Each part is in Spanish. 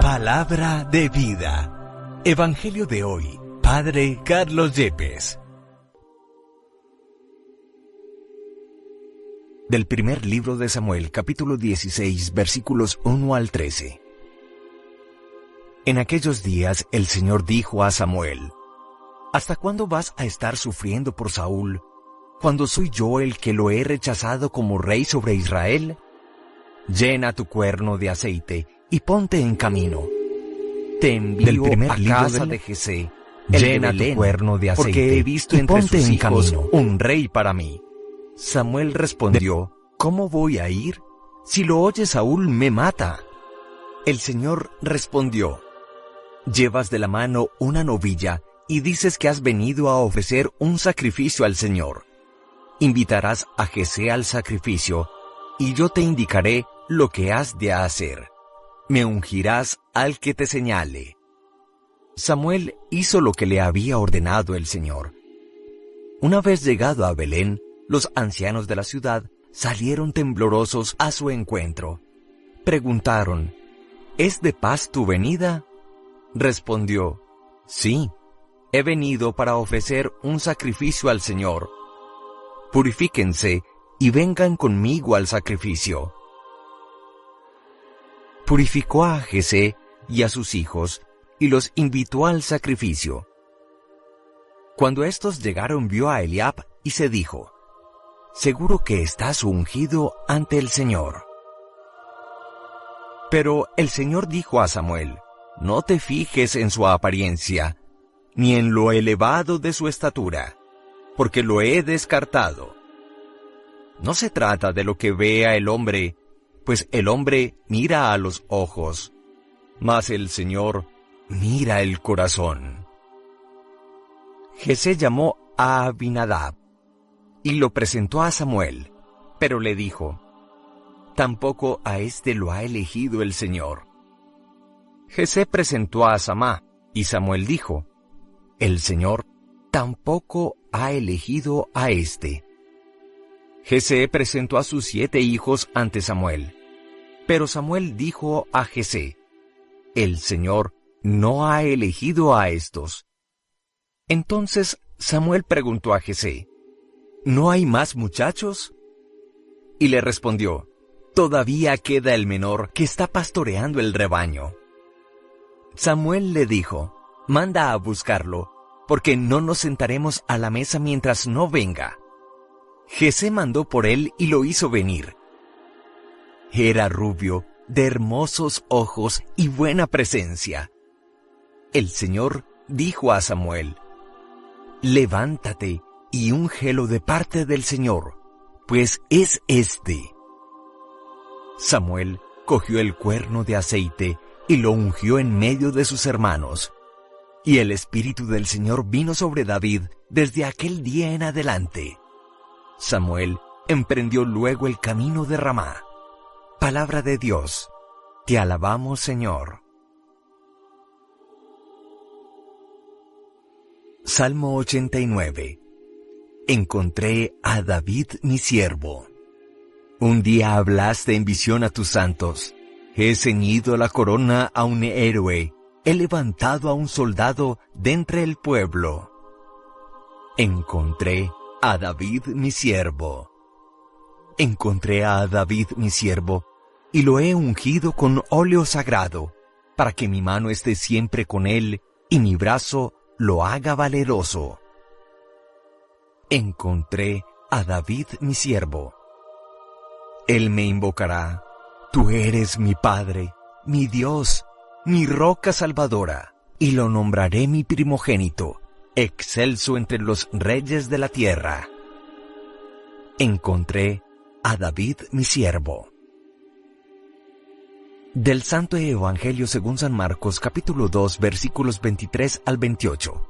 Palabra de vida. Evangelio de hoy. Padre Carlos Yepes. Del primer libro de Samuel, capítulo 16, versículos 1 al 13. En aquellos días el Señor dijo a Samuel, ¿Hasta cuándo vas a estar sufriendo por Saúl, cuando soy yo el que lo he rechazado como rey sobre Israel? Llena tu cuerno de aceite y ponte en camino. Te envío a casa de Jesé, llena tu cuerno de aceite, porque he visto entre ponte sus en camino un rey para mí. Samuel respondió, ¿Cómo voy a ir? Si lo oye Saúl me mata. El Señor respondió, Llevas de la mano una novilla y dices que has venido a ofrecer un sacrificio al Señor. Invitarás a Jesé al sacrificio, y yo te indicaré lo que has de hacer. Me ungirás al que te señale. Samuel hizo lo que le había ordenado el Señor. Una vez llegado a Belén, los ancianos de la ciudad salieron temblorosos a su encuentro. Preguntaron, ¿Es de paz tu venida? Respondió, Sí, he venido para ofrecer un sacrificio al Señor. Purifíquense y vengan conmigo al sacrificio. Purificó a Jesé y a sus hijos y los invitó al sacrificio. Cuando estos llegaron vio a Eliab y se dijo, Seguro que estás ungido ante el Señor. Pero el Señor dijo a Samuel, No te fijes en su apariencia, ni en lo elevado de su estatura, porque lo he descartado. No se trata de lo que vea el hombre, pues el hombre mira a los ojos, mas el Señor mira el corazón. Jesé llamó a Abinadab y lo presentó a Samuel, pero le dijo, Tampoco a éste lo ha elegido el Señor. Jesé presentó a Samá, y Samuel dijo, el Señor tampoco ha elegido a éste. Jesé presentó a sus siete hijos ante Samuel. Pero Samuel dijo a Jesé, El Señor no ha elegido a estos. Entonces Samuel preguntó a Jesé, ¿No hay más muchachos? Y le respondió, Todavía queda el menor que está pastoreando el rebaño. Samuel le dijo, Manda a buscarlo porque no nos sentaremos a la mesa mientras no venga. Jesé mandó por él y lo hizo venir. Era rubio, de hermosos ojos y buena presencia. El Señor dijo a Samuel, Levántate y úngelo de parte del Señor, pues es este. Samuel cogió el cuerno de aceite y lo ungió en medio de sus hermanos, y el Espíritu del Señor vino sobre David desde aquel día en adelante. Samuel emprendió luego el camino de Ramá. Palabra de Dios. Te alabamos, Señor. Salmo 89. Encontré a David mi siervo. Un día hablaste en visión a tus santos. He ceñido la corona a un héroe he levantado a un soldado de entre el pueblo. Encontré a David mi siervo. Encontré a David mi siervo, y lo he ungido con óleo sagrado, para que mi mano esté siempre con él, y mi brazo lo haga valeroso. Encontré a David mi siervo. Él me invocará, Tú eres mi Padre, mi Dios, mi roca salvadora, y lo nombraré mi primogénito, excelso entre los reyes de la tierra. Encontré a David mi siervo. Del Santo Evangelio según San Marcos capítulo 2 versículos 23 al 28.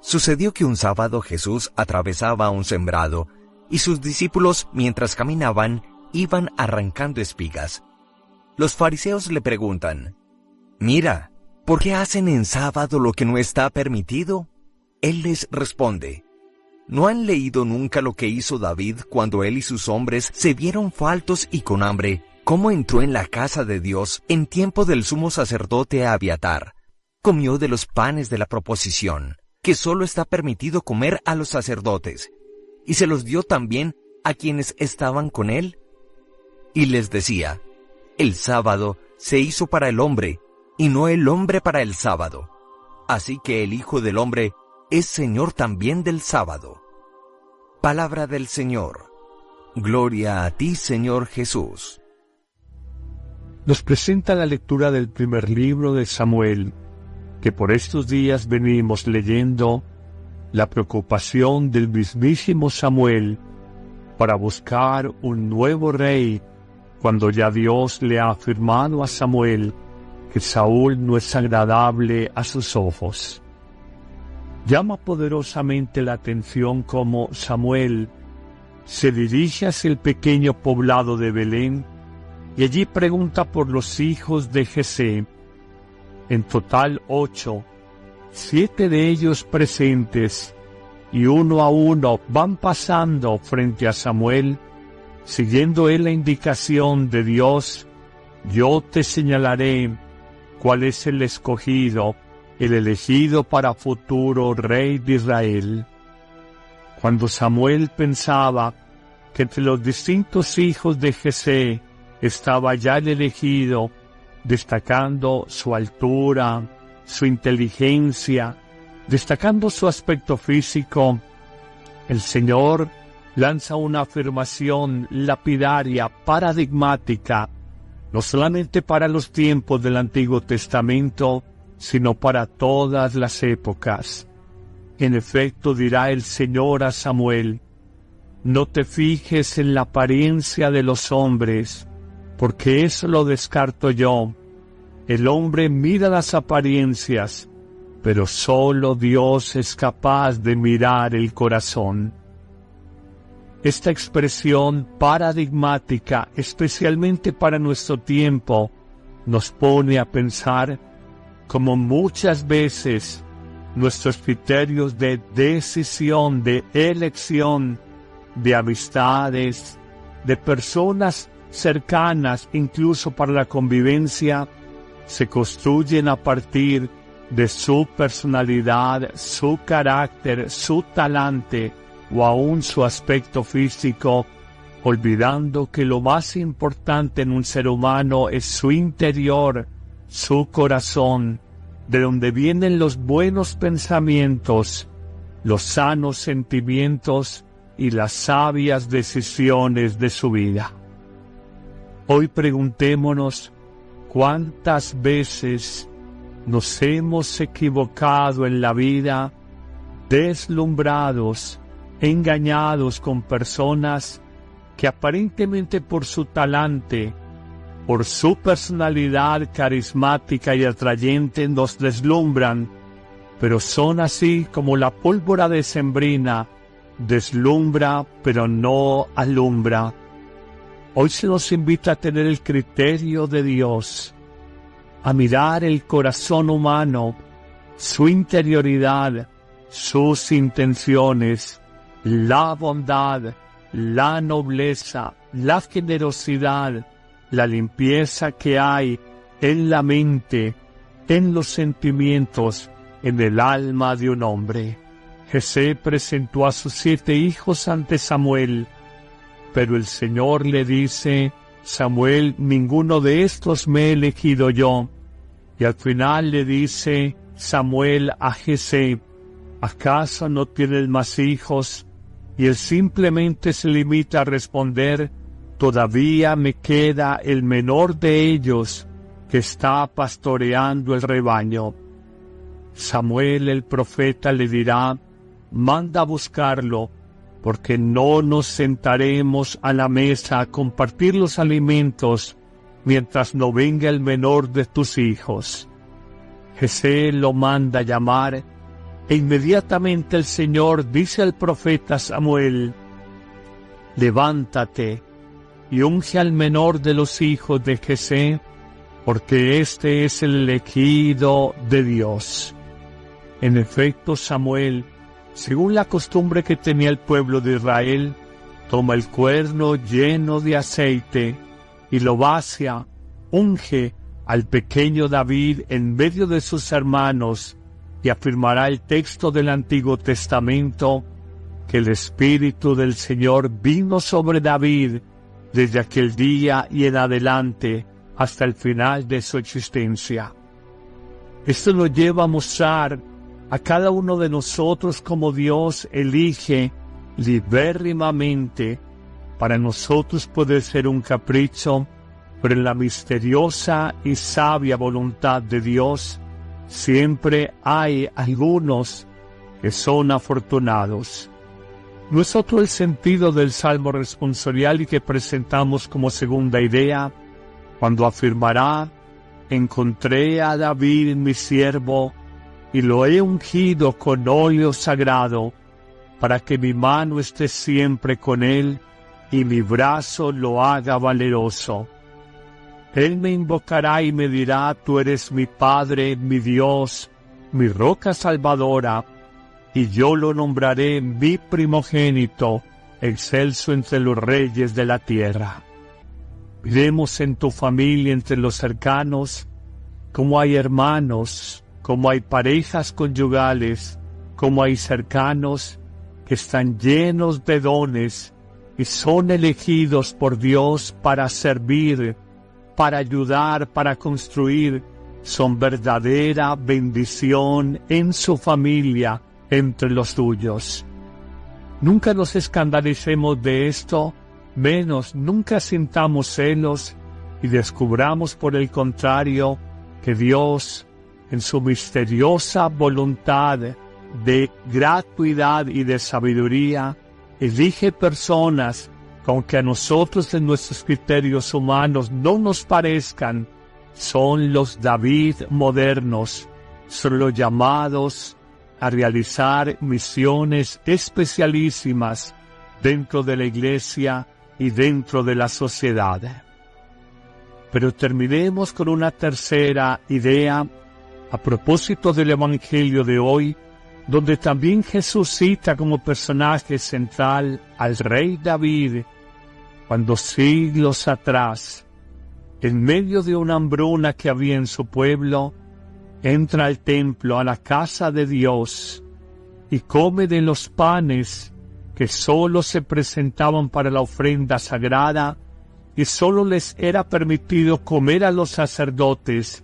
Sucedió que un sábado Jesús atravesaba un sembrado, y sus discípulos mientras caminaban iban arrancando espigas. Los fariseos le preguntan, Mira, ¿por qué hacen en sábado lo que no está permitido? Él les responde, ¿no han leído nunca lo que hizo David cuando él y sus hombres se vieron faltos y con hambre, cómo entró en la casa de Dios en tiempo del sumo sacerdote Abiatar. Comió de los panes de la proposición, que solo está permitido comer a los sacerdotes, y se los dio también a quienes estaban con él. Y les decía, el sábado se hizo para el hombre, y no el hombre para el sábado. Así que el Hijo del Hombre es Señor también del sábado. Palabra del Señor. Gloria a ti, Señor Jesús. Nos presenta la lectura del primer libro de Samuel, que por estos días venimos leyendo la preocupación del mismísimo Samuel para buscar un nuevo rey cuando ya Dios le ha afirmado a Samuel que Saúl no es agradable a sus ojos. Llama poderosamente la atención como Samuel se dirige hacia el pequeño poblado de Belén y allí pregunta por los hijos de Jesé. En total ocho, siete de ellos presentes y uno a uno van pasando frente a Samuel, siguiendo él la indicación de Dios, yo te señalaré cuál es el escogido, el elegido para futuro rey de Israel. Cuando Samuel pensaba que entre los distintos hijos de Jesé estaba ya el elegido, destacando su altura, su inteligencia, destacando su aspecto físico, el Señor lanza una afirmación lapidaria, paradigmática, no solamente para los tiempos del Antiguo Testamento, sino para todas las épocas. En efecto dirá el Señor a Samuel, no te fijes en la apariencia de los hombres, porque eso lo descarto yo. El hombre mira las apariencias, pero solo Dios es capaz de mirar el corazón. Esta expresión paradigmática, especialmente para nuestro tiempo, nos pone a pensar como muchas veces nuestros criterios de decisión, de elección, de amistades, de personas cercanas incluso para la convivencia, se construyen a partir de su personalidad, su carácter, su talante o aún su aspecto físico, olvidando que lo más importante en un ser humano es su interior, su corazón, de donde vienen los buenos pensamientos, los sanos sentimientos y las sabias decisiones de su vida. Hoy preguntémonos cuántas veces nos hemos equivocado en la vida, deslumbrados, engañados con personas que aparentemente por su talante, por su personalidad carismática y atrayente nos deslumbran, pero son así como la pólvora decembrina, deslumbra pero no alumbra. Hoy se nos invita a tener el criterio de Dios, a mirar el corazón humano, su interioridad, sus intenciones, la bondad, la nobleza, la generosidad, la limpieza que hay en la mente, en los sentimientos, en el alma de un hombre. Jesé presentó a sus siete hijos ante Samuel, pero el Señor le dice, Samuel, ninguno de estos me he elegido yo. Y al final le dice Samuel a Jesé, ¿acaso no tienes más hijos? Y él simplemente se limita a responder, todavía me queda el menor de ellos que está pastoreando el rebaño. Samuel el profeta le dirá, manda a buscarlo, porque no nos sentaremos a la mesa a compartir los alimentos mientras no venga el menor de tus hijos. Jesé lo manda llamar, e inmediatamente el Señor dice al profeta Samuel, levántate y unge al menor de los hijos de Jesé, porque este es el elegido de Dios. En efecto, Samuel según la costumbre que tenía el pueblo de Israel, toma el cuerno lleno de aceite, y lo vacia, unge al pequeño David en medio de sus hermanos y afirmará el texto del Antiguo Testamento que el Espíritu del Señor vino sobre David desde aquel día y en adelante hasta el final de su existencia. Esto nos lleva a mostrar a cada uno de nosotros como Dios elige libérrimamente para nosotros poder ser un capricho, pero la misteriosa y sabia voluntad de Dios siempre hay algunos que son afortunados. No es otro el sentido del salmo responsorial y que presentamos como segunda idea, cuando afirmará, encontré a David mi siervo, y lo he ungido con óleo sagrado, para que mi mano esté siempre con él y mi brazo lo haga valeroso. Él me invocará y me dirá, tú eres mi Padre, mi Dios, mi roca salvadora, y yo lo nombraré mi primogénito, excelso entre los reyes de la tierra. Vemos en tu familia, entre los cercanos, como hay hermanos, como hay parejas conyugales, como hay cercanos que están llenos de dones y son elegidos por Dios para servir, para ayudar, para construir, son verdadera bendición en su familia, entre los tuyos. Nunca nos escandalicemos de esto, menos nunca sintamos celos y descubramos por el contrario que Dios, en su misteriosa voluntad de gratuidad y de sabiduría, elige personas que que a nosotros en nuestros criterios humanos no nos parezcan, son los David modernos, son los llamados a realizar misiones especialísimas dentro de la iglesia y dentro de la sociedad. Pero terminemos con una tercera idea a propósito del Evangelio de hoy, donde también Jesús cita como personaje central al rey David, cuando siglos atrás, en medio de una hambruna que había en su pueblo, entra al templo, a la casa de Dios, y come de los panes que sólo se presentaban para la ofrenda sagrada, y sólo les era permitido comer a los sacerdotes.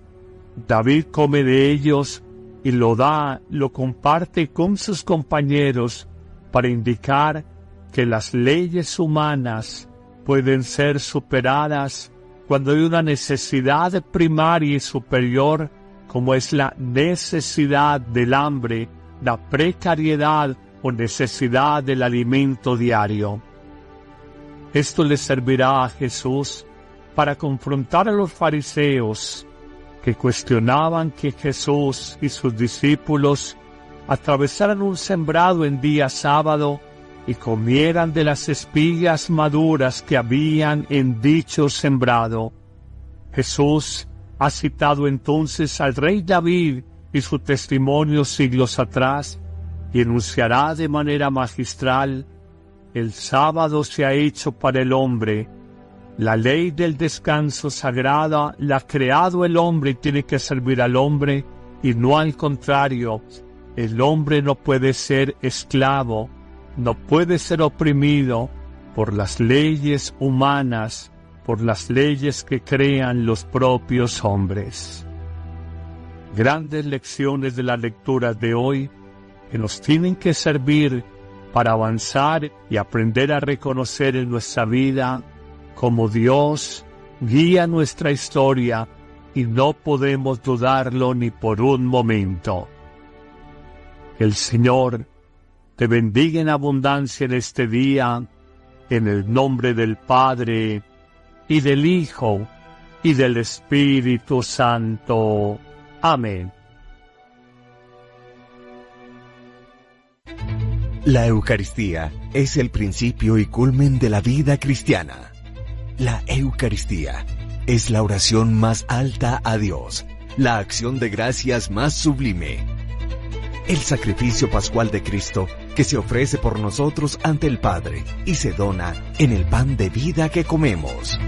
David come de ellos y lo da, lo comparte con sus compañeros para indicar que las leyes humanas pueden ser superadas cuando hay una necesidad primaria y superior como es la necesidad del hambre, la precariedad o necesidad del alimento diario. Esto le servirá a Jesús para confrontar a los fariseos que cuestionaban que Jesús y sus discípulos atravesaran un sembrado en día sábado y comieran de las espigas maduras que habían en dicho sembrado. Jesús ha citado entonces al rey David y su testimonio siglos atrás y enunciará de manera magistral, el sábado se ha hecho para el hombre la ley del descanso sagrada la ha creado el hombre y tiene que servir al hombre y no al contrario. El hombre no puede ser esclavo, no puede ser oprimido por las leyes humanas, por las leyes que crean los propios hombres. Grandes lecciones de la lectura de hoy que nos tienen que servir para avanzar y aprender a reconocer en nuestra vida como Dios guía nuestra historia y no podemos dudarlo ni por un momento. El Señor te bendiga en abundancia en este día, en el nombre del Padre, y del Hijo, y del Espíritu Santo. Amén. La Eucaristía es el principio y culmen de la vida cristiana. La Eucaristía es la oración más alta a Dios, la acción de gracias más sublime. El sacrificio pascual de Cristo que se ofrece por nosotros ante el Padre y se dona en el pan de vida que comemos.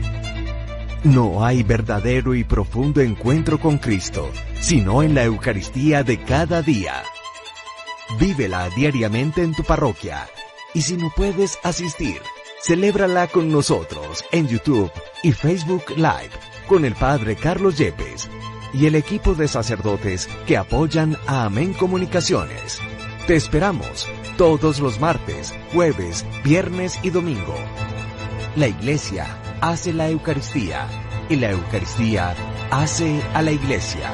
No hay verdadero y profundo encuentro con Cristo, sino en la Eucaristía de cada día. Vívela diariamente en tu parroquia. Y si no puedes asistir, celébrala con nosotros en YouTube y Facebook Live con el Padre Carlos Yepes y el equipo de sacerdotes que apoyan a Amén Comunicaciones. Te esperamos todos los martes, jueves, viernes y domingo. La Iglesia hace la Eucaristía y la Eucaristía hace a la Iglesia.